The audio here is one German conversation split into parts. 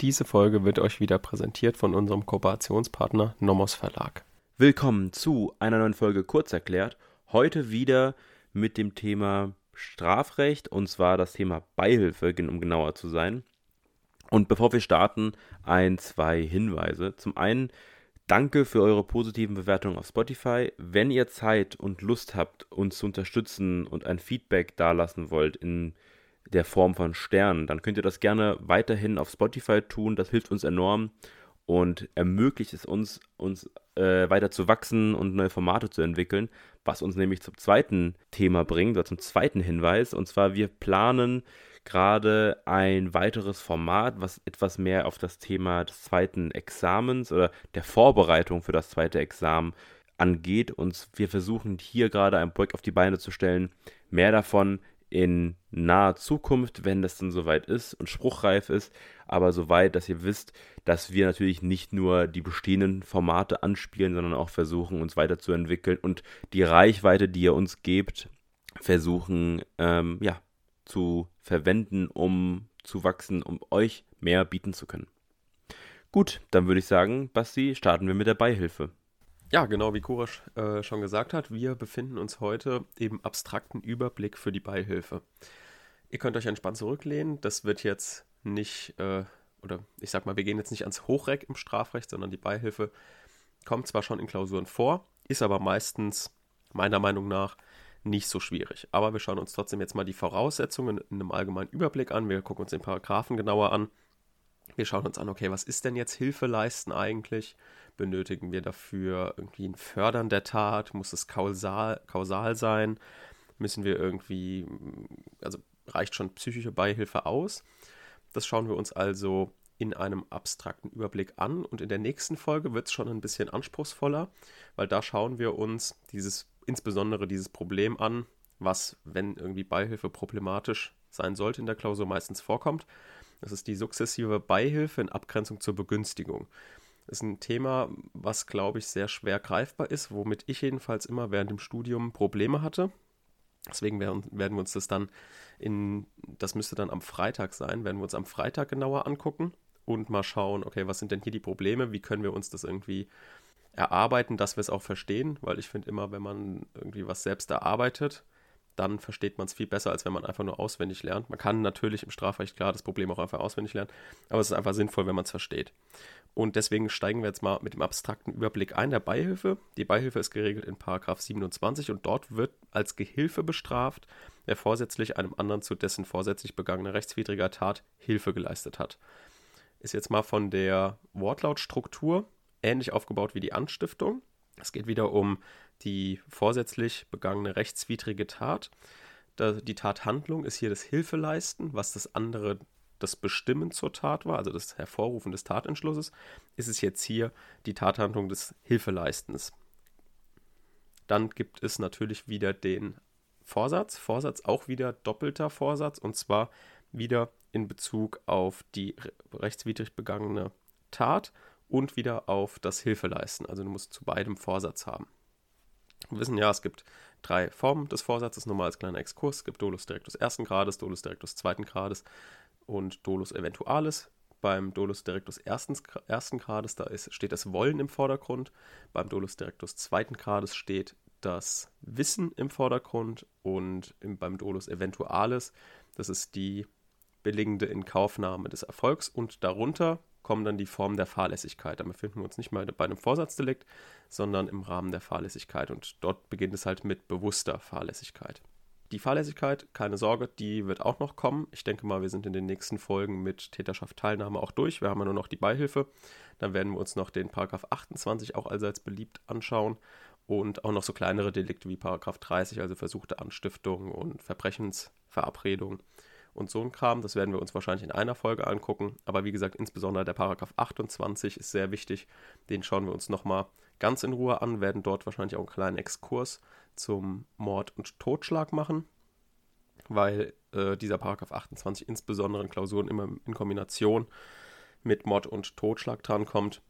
Diese Folge wird euch wieder präsentiert von unserem Kooperationspartner Nomos Verlag. Willkommen zu einer neuen Folge Kurzerklärt. Heute wieder mit dem Thema Strafrecht und zwar das Thema Beihilfe, um genauer zu sein. Und bevor wir starten, ein, zwei Hinweise. Zum einen, danke für eure positiven Bewertungen auf Spotify. Wenn ihr Zeit und Lust habt, uns zu unterstützen und ein Feedback dalassen wollt in der Form von Sternen, dann könnt ihr das gerne weiterhin auf Spotify tun. Das hilft uns enorm und ermöglicht es uns, uns äh, weiter zu wachsen und neue Formate zu entwickeln, was uns nämlich zum zweiten Thema bringt, oder zum zweiten Hinweis. Und zwar, wir planen gerade ein weiteres Format, was etwas mehr auf das Thema des zweiten Examens oder der Vorbereitung für das zweite Examen angeht. Und wir versuchen hier gerade ein Projekt auf die Beine zu stellen. Mehr davon in naher Zukunft, wenn das dann soweit ist und spruchreif ist, aber soweit, dass ihr wisst, dass wir natürlich nicht nur die bestehenden Formate anspielen, sondern auch versuchen, uns weiterzuentwickeln und die Reichweite, die ihr uns gebt, versuchen, ähm, ja, zu verwenden, um zu wachsen, um euch mehr bieten zu können. Gut, dann würde ich sagen, Basti, starten wir mit der Beihilfe. Ja, genau wie Kurasch äh, schon gesagt hat, wir befinden uns heute im abstrakten Überblick für die Beihilfe. Ihr könnt euch entspannt zurücklehnen. Das wird jetzt nicht, äh, oder ich sag mal, wir gehen jetzt nicht ans Hochreck im Strafrecht, sondern die Beihilfe kommt zwar schon in Klausuren vor, ist aber meistens meiner Meinung nach nicht so schwierig. Aber wir schauen uns trotzdem jetzt mal die Voraussetzungen in einem allgemeinen Überblick an. Wir gucken uns den Paragraphen genauer an. Wir schauen uns an, okay, was ist denn jetzt Hilfe leisten eigentlich? Benötigen wir dafür irgendwie ein Fördern der Tat? Muss es kausal, kausal sein? Müssen wir irgendwie, also reicht schon psychische Beihilfe aus? Das schauen wir uns also in einem abstrakten Überblick an und in der nächsten Folge wird es schon ein bisschen anspruchsvoller, weil da schauen wir uns dieses, insbesondere dieses Problem an, was, wenn irgendwie Beihilfe problematisch sein sollte in der Klausur, meistens vorkommt. Das ist die sukzessive Beihilfe in Abgrenzung zur Begünstigung. Ist ein Thema, was, glaube ich, sehr schwer greifbar ist, womit ich jedenfalls immer während dem Studium Probleme hatte. Deswegen werden, werden wir uns das dann in, das müsste dann am Freitag sein, werden wir uns am Freitag genauer angucken und mal schauen, okay, was sind denn hier die Probleme, wie können wir uns das irgendwie erarbeiten, dass wir es auch verstehen, weil ich finde immer, wenn man irgendwie was selbst erarbeitet, dann versteht man es viel besser, als wenn man einfach nur auswendig lernt. Man kann natürlich im Strafrecht klar das Problem auch einfach auswendig lernen, aber es ist einfach sinnvoll, wenn man es versteht. Und deswegen steigen wir jetzt mal mit dem abstrakten Überblick ein der Beihilfe. Die Beihilfe ist geregelt in 27 und dort wird als Gehilfe bestraft, wer vorsätzlich einem anderen zu dessen vorsätzlich begangener rechtswidriger Tat Hilfe geleistet hat. Ist jetzt mal von der Wortlautstruktur ähnlich aufgebaut wie die Anstiftung. Es geht wieder um die vorsätzlich begangene rechtswidrige Tat. Die Tathandlung ist hier das Hilfeleisten, was das andere das Bestimmen zur Tat war, also das Hervorrufen des Tatentschlusses, ist es jetzt hier die Tathandlung des Hilfeleistens. Dann gibt es natürlich wieder den Vorsatz. Vorsatz auch wieder doppelter Vorsatz und zwar wieder in Bezug auf die rechtswidrig begangene Tat und wieder auf das Hilfeleisten. Also du musst zu beidem Vorsatz haben. Wir wissen ja, es gibt drei Formen des Vorsatzes, nur mal als kleiner Exkurs. Es gibt Dolus directus ersten Grades, Dolus directus zweiten Grades und Dolus eventualis. Beim Dolus directus ersten, ersten Grades, da ist, steht das Wollen im Vordergrund. Beim Dolus directus zweiten Grades steht das Wissen im Vordergrund und im, beim Dolus eventualis, das ist die billigende Inkaufnahme des Erfolgs und darunter kommen dann die Formen der Fahrlässigkeit. Da befinden wir uns nicht mal bei einem Vorsatzdelikt, sondern im Rahmen der Fahrlässigkeit. Und dort beginnt es halt mit bewusster Fahrlässigkeit. Die Fahrlässigkeit, keine Sorge, die wird auch noch kommen. Ich denke mal, wir sind in den nächsten Folgen mit Täterschaft Teilnahme auch durch. Wir haben ja nur noch die Beihilfe. Dann werden wir uns noch den Paragraph 28 auch allseits beliebt anschauen und auch noch so kleinere Delikte wie Paragraph 30, also versuchte Anstiftung und Verbrechensverabredung und so ein Kram. Das werden wir uns wahrscheinlich in einer Folge angucken. Aber wie gesagt, insbesondere der Paragraph 28 ist sehr wichtig. Den schauen wir uns nochmal ganz in Ruhe an, werden dort wahrscheinlich auch einen kleinen Exkurs zum Mord und Totschlag machen, weil äh, dieser Paragraph 28 insbesondere in Klausuren immer in Kombination mit Mord und Totschlag drankommt.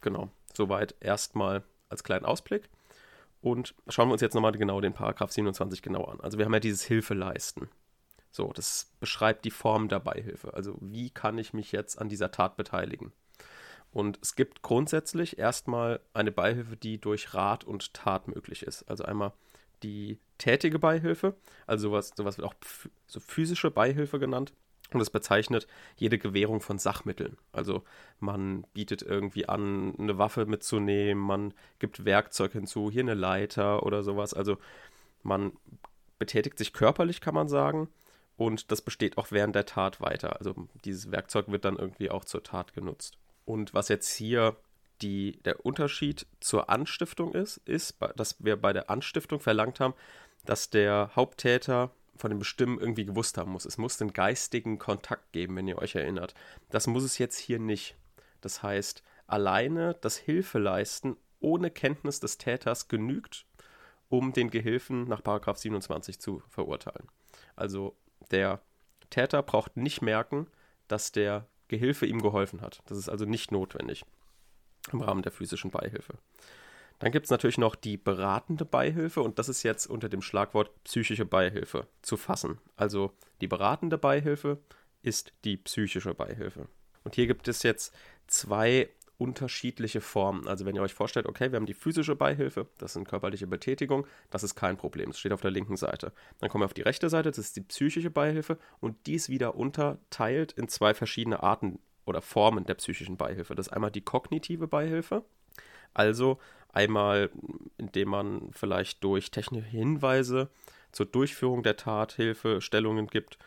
Genau, soweit erstmal als kleinen Ausblick. Und schauen wir uns jetzt nochmal genau den Paragraph 27 genau an. Also wir haben ja dieses Hilfeleisten. So, das beschreibt die Form der Beihilfe. Also wie kann ich mich jetzt an dieser Tat beteiligen? Und es gibt grundsätzlich erstmal eine Beihilfe, die durch Rat und Tat möglich ist. Also einmal die tätige Beihilfe, also sowas, sowas wird auch so physische Beihilfe genannt. Und das bezeichnet jede Gewährung von Sachmitteln. Also man bietet irgendwie an, eine Waffe mitzunehmen, man gibt Werkzeug hinzu, hier eine Leiter oder sowas. Also man betätigt sich körperlich, kann man sagen. Und das besteht auch während der Tat weiter. Also dieses Werkzeug wird dann irgendwie auch zur Tat genutzt. Und was jetzt hier die, der Unterschied zur Anstiftung ist, ist, dass wir bei der Anstiftung verlangt haben, dass der Haupttäter von dem Bestimmen irgendwie gewusst haben muss. Es muss den geistigen Kontakt geben, wenn ihr euch erinnert. Das muss es jetzt hier nicht. Das heißt, alleine das Hilfeleisten ohne Kenntnis des Täters genügt, um den Gehilfen nach 27 zu verurteilen. Also der Täter braucht nicht merken, dass der Gehilfe ihm geholfen hat. Das ist also nicht notwendig im Rahmen der physischen Beihilfe. Dann gibt es natürlich noch die beratende Beihilfe und das ist jetzt unter dem Schlagwort psychische Beihilfe zu fassen. Also die beratende Beihilfe ist die psychische Beihilfe. Und hier gibt es jetzt zwei unterschiedliche Formen. Also wenn ihr euch vorstellt, okay, wir haben die physische Beihilfe, das sind körperliche Betätigung, das ist kein Problem, das steht auf der linken Seite. Dann kommen wir auf die rechte Seite, das ist die psychische Beihilfe und dies wieder unterteilt in zwei verschiedene Arten oder Formen der psychischen Beihilfe. Das ist einmal die kognitive Beihilfe, also einmal, indem man vielleicht durch technische Hinweise zur Durchführung der Tat Hilfestellungen gibt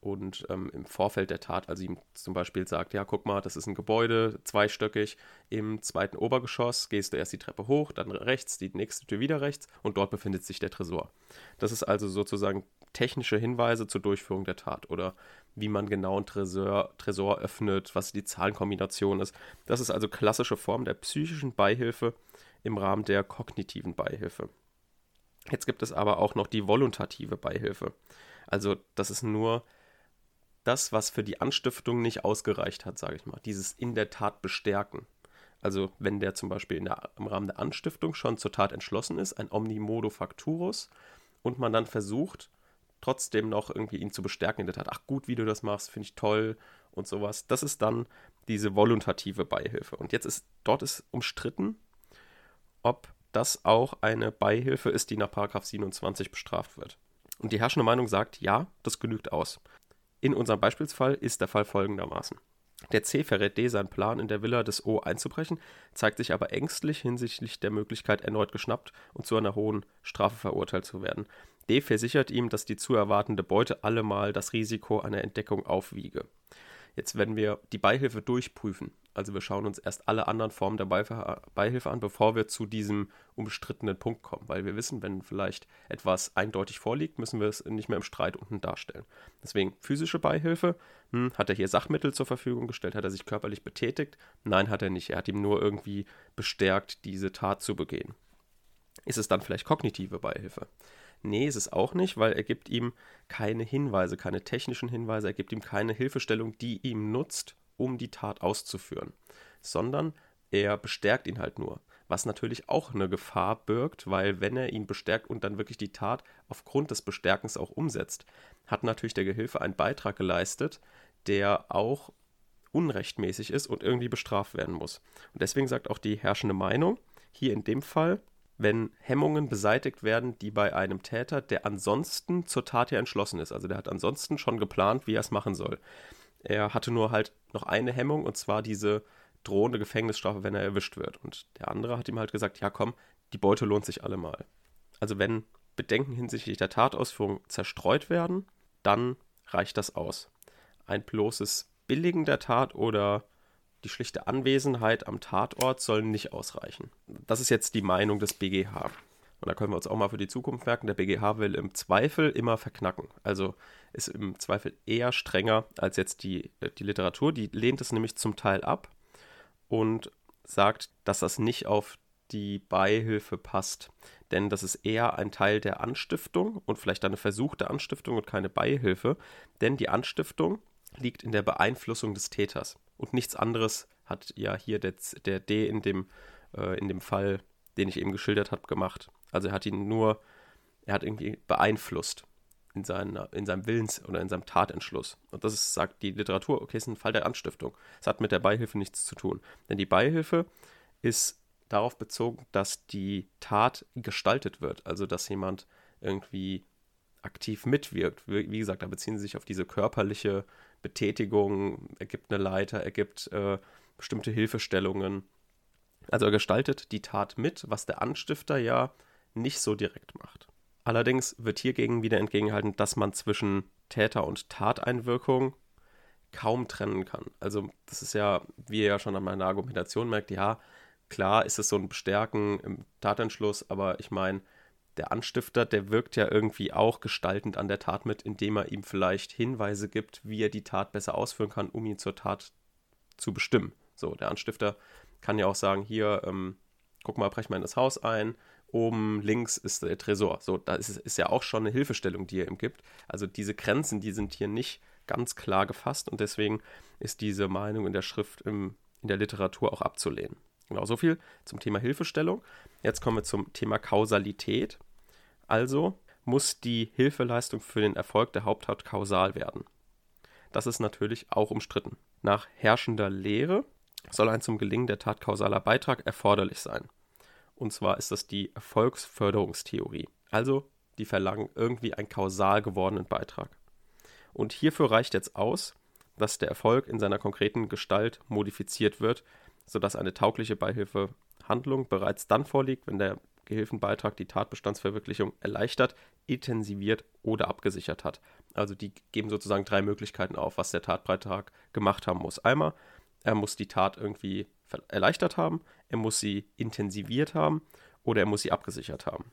und ähm, im Vorfeld der Tat, also ihm zum Beispiel sagt, ja, guck mal, das ist ein Gebäude, zweistöckig, im zweiten Obergeschoss gehst du erst die Treppe hoch, dann rechts, die nächste Tür wieder rechts und dort befindet sich der Tresor. Das ist also sozusagen technische Hinweise zur Durchführung der Tat oder wie man genau einen Tresor, Tresor öffnet, was die Zahlenkombination ist. Das ist also klassische Form der psychischen Beihilfe im Rahmen der kognitiven Beihilfe. Jetzt gibt es aber auch noch die voluntative Beihilfe. Also das ist nur das, was für die Anstiftung nicht ausgereicht hat, sage ich mal. Dieses in der Tat bestärken. Also wenn der zum Beispiel der, im Rahmen der Anstiftung schon zur Tat entschlossen ist, ein Omnimodo Facturus, und man dann versucht, trotzdem noch irgendwie ihn zu bestärken in der Tat. Ach gut, wie du das machst, finde ich toll und sowas. Das ist dann diese voluntative Beihilfe. Und jetzt ist, dort ist umstritten, ob das auch eine Beihilfe ist, die nach 27 bestraft wird. Und die herrschende Meinung sagt, ja, das genügt aus. In unserem Beispielsfall ist der Fall folgendermaßen. Der C verrät D seinen Plan, in der Villa des O einzubrechen, zeigt sich aber ängstlich hinsichtlich der Möglichkeit, erneut geschnappt und zu einer hohen Strafe verurteilt zu werden. D versichert ihm, dass die zu erwartende Beute allemal das Risiko einer Entdeckung aufwiege. Jetzt, wenn wir die Beihilfe durchprüfen, also wir schauen uns erst alle anderen Formen der Beihilfe an, bevor wir zu diesem umstrittenen Punkt kommen, weil wir wissen, wenn vielleicht etwas eindeutig vorliegt, müssen wir es nicht mehr im Streit unten darstellen. Deswegen physische Beihilfe, hm, hat er hier Sachmittel zur Verfügung gestellt, hat er sich körperlich betätigt? Nein, hat er nicht. Er hat ihm nur irgendwie bestärkt, diese Tat zu begehen. Ist es dann vielleicht kognitive Beihilfe? Nee, ist es auch nicht, weil er gibt ihm keine Hinweise, keine technischen Hinweise, er gibt ihm keine Hilfestellung, die ihm nutzt, um die Tat auszuführen, sondern er bestärkt ihn halt nur. Was natürlich auch eine Gefahr birgt, weil wenn er ihn bestärkt und dann wirklich die Tat aufgrund des Bestärkens auch umsetzt, hat natürlich der Gehilfe einen Beitrag geleistet, der auch unrechtmäßig ist und irgendwie bestraft werden muss. Und deswegen sagt auch die herrschende Meinung, hier in dem Fall, wenn Hemmungen beseitigt werden, die bei einem Täter, der ansonsten zur Tat ja entschlossen ist, also der hat ansonsten schon geplant, wie er es machen soll. Er hatte nur halt noch eine Hemmung und zwar diese drohende Gefängnisstrafe, wenn er erwischt wird. Und der andere hat ihm halt gesagt, ja komm, die Beute lohnt sich allemal. Also wenn Bedenken hinsichtlich der Tatausführung zerstreut werden, dann reicht das aus. Ein bloßes Billigen der Tat oder die schlichte Anwesenheit am Tatort sollen nicht ausreichen. Das ist jetzt die Meinung des BGH. Und da können wir uns auch mal für die Zukunft merken, der BGH will im Zweifel immer verknacken. Also ist im Zweifel eher strenger als jetzt die, äh, die Literatur. Die lehnt es nämlich zum Teil ab und sagt, dass das nicht auf die Beihilfe passt. Denn das ist eher ein Teil der Anstiftung und vielleicht eine versuchte Anstiftung und keine Beihilfe. Denn die Anstiftung liegt in der Beeinflussung des Täters. Und nichts anderes hat ja hier der, der D in dem, äh, in dem Fall, den ich eben geschildert habe, gemacht. Also er hat ihn nur, er hat irgendwie beeinflusst. in, seiner, in seinem Willens- oder in seinem Tatentschluss. Und das ist, sagt die Literatur, okay, ist ein Fall der Anstiftung. Es hat mit der Beihilfe nichts zu tun. Denn die Beihilfe ist darauf bezogen, dass die Tat gestaltet wird. Also, dass jemand irgendwie aktiv mitwirkt. Wie gesagt, da beziehen sie sich auf diese körperliche Betätigung, er gibt eine Leiter, er gibt äh, bestimmte Hilfestellungen. Also er gestaltet die Tat mit, was der Anstifter ja nicht so direkt macht. Allerdings wird hiergegen wieder entgegengehalten, dass man zwischen Täter- und Tateinwirkung kaum trennen kann. Also das ist ja, wie ihr ja schon an meiner Argumentation merkt, ja, klar ist es so ein Bestärken im Tatentschluss, aber ich meine, der Anstifter, der wirkt ja irgendwie auch gestaltend an der Tat mit, indem er ihm vielleicht Hinweise gibt, wie er die Tat besser ausführen kann, um ihn zur Tat zu bestimmen. So, der Anstifter kann ja auch sagen, hier, ähm, guck mal, brech mal in das Haus ein, oben links ist der Tresor. So, da ist, ist ja auch schon eine Hilfestellung, die er ihm gibt. Also diese Grenzen, die sind hier nicht ganz klar gefasst und deswegen ist diese Meinung in der Schrift im, in der Literatur auch abzulehnen. Genau, so viel zum Thema Hilfestellung. Jetzt kommen wir zum Thema Kausalität. Also muss die Hilfeleistung für den Erfolg der Haupttat kausal werden. Das ist natürlich auch umstritten. Nach herrschender Lehre soll ein zum Gelingen der Tat kausaler Beitrag erforderlich sein. Und zwar ist das die Erfolgsförderungstheorie. Also, die verlangen irgendwie einen kausal gewordenen Beitrag. Und hierfür reicht jetzt aus, dass der Erfolg in seiner konkreten Gestalt modifiziert wird, sodass eine taugliche Beihilfehandlung bereits dann vorliegt, wenn der Gehilfenbeitrag die Tatbestandsverwirklichung erleichtert, intensiviert oder abgesichert hat. Also die geben sozusagen drei Möglichkeiten auf, was der Tatbeitrag gemacht haben muss. Einmal, er muss die Tat irgendwie erleichtert haben, er muss sie intensiviert haben oder er muss sie abgesichert haben.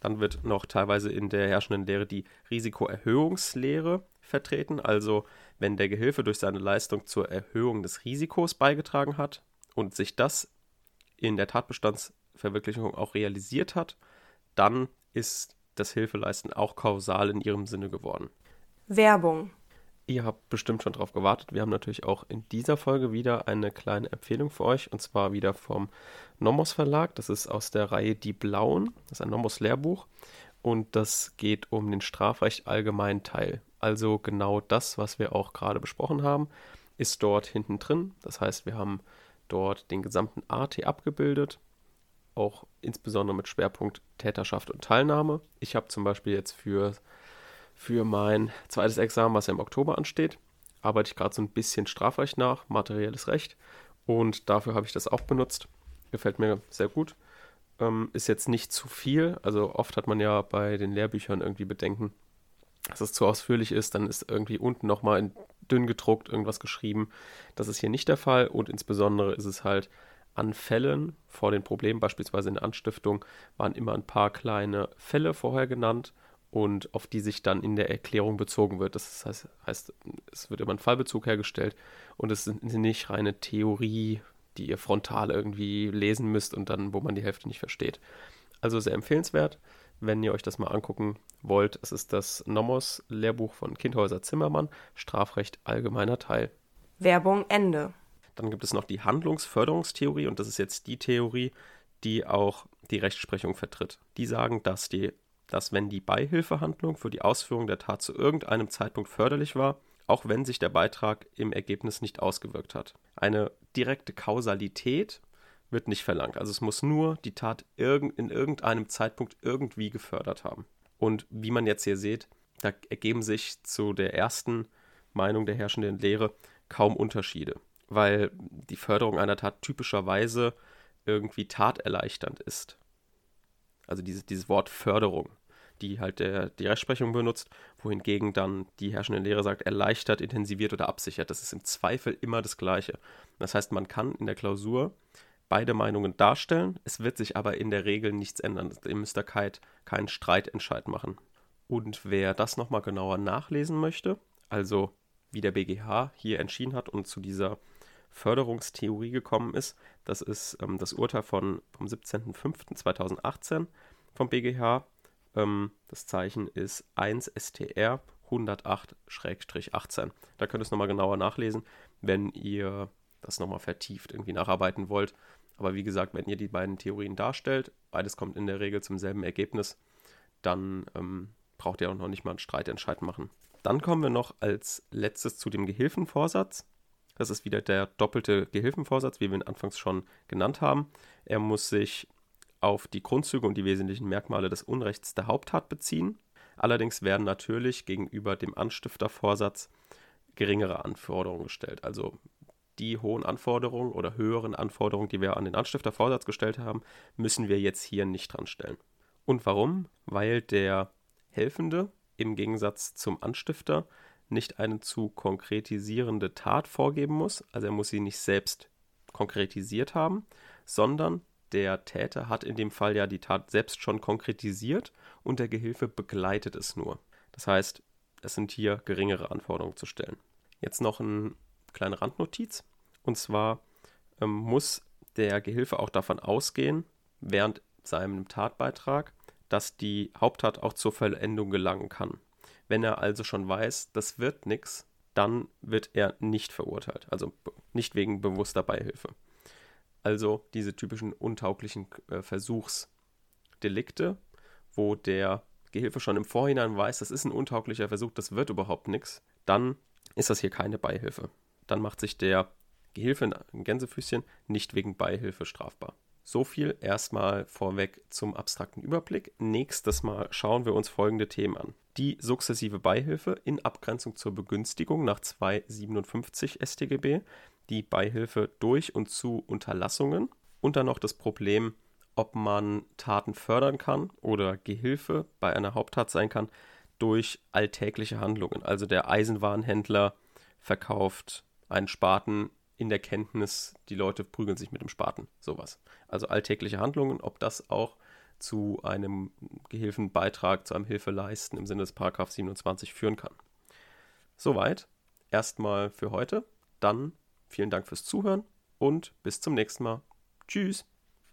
Dann wird noch teilweise in der herrschenden Lehre die Risikoerhöhungslehre vertreten, also wenn der Gehilfe durch seine Leistung zur Erhöhung des Risikos beigetragen hat, und sich das in der Tatbestandsverwirklichung auch realisiert hat, dann ist das Hilfeleisten auch kausal in ihrem Sinne geworden. Werbung. Ihr habt bestimmt schon darauf gewartet. Wir haben natürlich auch in dieser Folge wieder eine kleine Empfehlung für euch und zwar wieder vom Nomos Verlag. Das ist aus der Reihe Die Blauen. Das ist ein Nomos Lehrbuch und das geht um den Strafrecht allgemein Teil. Also genau das, was wir auch gerade besprochen haben, ist dort hinten drin. Das heißt, wir haben dort den gesamten AT abgebildet, auch insbesondere mit Schwerpunkt Täterschaft und Teilnahme. Ich habe zum Beispiel jetzt für, für mein zweites Examen, was ja im Oktober ansteht, arbeite ich gerade so ein bisschen Strafrecht nach, materielles Recht und dafür habe ich das auch benutzt. Gefällt mir sehr gut. Ähm, ist jetzt nicht zu viel, also oft hat man ja bei den Lehrbüchern irgendwie Bedenken, dass es zu ausführlich ist, dann ist irgendwie unten nochmal in dünn gedruckt irgendwas geschrieben. Das ist hier nicht der Fall und insbesondere ist es halt an Fällen vor den Problemen, beispielsweise in der Anstiftung, waren immer ein paar kleine Fälle vorher genannt und auf die sich dann in der Erklärung bezogen wird. Das heißt, heißt es wird immer ein Fallbezug hergestellt und es ist nicht reine Theorie, die ihr frontal irgendwie lesen müsst und dann, wo man die Hälfte nicht versteht. Also sehr empfehlenswert wenn ihr euch das mal angucken wollt. Es ist das Nomos-Lehrbuch von Kindhäuser Zimmermann, Strafrecht allgemeiner Teil. Werbung Ende. Dann gibt es noch die Handlungsförderungstheorie und das ist jetzt die Theorie, die auch die Rechtsprechung vertritt. Die sagen, dass, die, dass wenn die Beihilfehandlung für die Ausführung der Tat zu irgendeinem Zeitpunkt förderlich war, auch wenn sich der Beitrag im Ergebnis nicht ausgewirkt hat. Eine direkte Kausalität wird nicht verlangt. Also es muss nur die Tat in irgendeinem Zeitpunkt irgendwie gefördert haben. Und wie man jetzt hier sieht, da ergeben sich zu der ersten Meinung der herrschenden Lehre kaum Unterschiede, weil die Förderung einer Tat typischerweise irgendwie taterleichternd ist. Also dieses, dieses Wort Förderung, die halt der, die Rechtsprechung benutzt, wohingegen dann die herrschende Lehre sagt, erleichtert, intensiviert oder absichert. Das ist im Zweifel immer das Gleiche. Das heißt, man kann in der Klausur beide Meinungen darstellen. Es wird sich aber in der Regel nichts ändern. Ihr müsst da keinen Streitentscheid machen. Und wer das nochmal genauer nachlesen möchte, also wie der BGH hier entschieden hat und zu dieser Förderungstheorie gekommen ist, das ist ähm, das Urteil von, vom 17.05.2018 vom BGH. Ähm, das Zeichen ist 1 STR 108-18. Da könnt ihr es nochmal genauer nachlesen, wenn ihr das nochmal vertieft irgendwie nacharbeiten wollt. Aber wie gesagt, wenn ihr die beiden Theorien darstellt, beides kommt in der Regel zum selben Ergebnis, dann ähm, braucht ihr auch noch nicht mal einen Streitentscheid machen. Dann kommen wir noch als letztes zu dem Gehilfenvorsatz. Das ist wieder der doppelte Gehilfenvorsatz, wie wir ihn anfangs schon genannt haben. Er muss sich auf die Grundzüge und die wesentlichen Merkmale des Unrechts der Haupttat beziehen. Allerdings werden natürlich gegenüber dem Anstiftervorsatz geringere Anforderungen gestellt. Also die hohen Anforderungen oder höheren Anforderungen, die wir an den Anstiftervorsatz gestellt haben, müssen wir jetzt hier nicht dran stellen. Und warum? Weil der Helfende im Gegensatz zum Anstifter nicht eine zu konkretisierende Tat vorgeben muss, also er muss sie nicht selbst konkretisiert haben, sondern der Täter hat in dem Fall ja die Tat selbst schon konkretisiert und der Gehilfe begleitet es nur. Das heißt, es sind hier geringere Anforderungen zu stellen. Jetzt noch eine kleine Randnotiz. Und zwar ähm, muss der Gehilfe auch davon ausgehen, während seinem Tatbeitrag, dass die Haupttat auch zur Vollendung gelangen kann. Wenn er also schon weiß, das wird nichts, dann wird er nicht verurteilt, also nicht wegen bewusster Beihilfe. Also diese typischen untauglichen äh, Versuchsdelikte, wo der Gehilfe schon im Vorhinein weiß, das ist ein untauglicher Versuch, das wird überhaupt nichts, dann ist das hier keine Beihilfe. Dann macht sich der Gehilfe in Gänsefüßchen nicht wegen Beihilfe strafbar. So viel erstmal vorweg zum abstrakten Überblick. Nächstes Mal schauen wir uns folgende Themen an. Die sukzessive Beihilfe in Abgrenzung zur Begünstigung nach 257 StGB, die Beihilfe durch und zu Unterlassungen und dann noch das Problem, ob man Taten fördern kann oder Gehilfe bei einer Haupttat sein kann durch alltägliche Handlungen. Also der Eisenwarenhändler verkauft einen Spaten in der Kenntnis, die Leute prügeln sich mit dem Spaten, sowas. Also alltägliche Handlungen, ob das auch zu einem Gehilfenbeitrag, zu einem Hilfeleisten im Sinne des Paragraph 27 führen kann. Soweit erstmal für heute. Dann vielen Dank fürs Zuhören und bis zum nächsten Mal. Tschüss.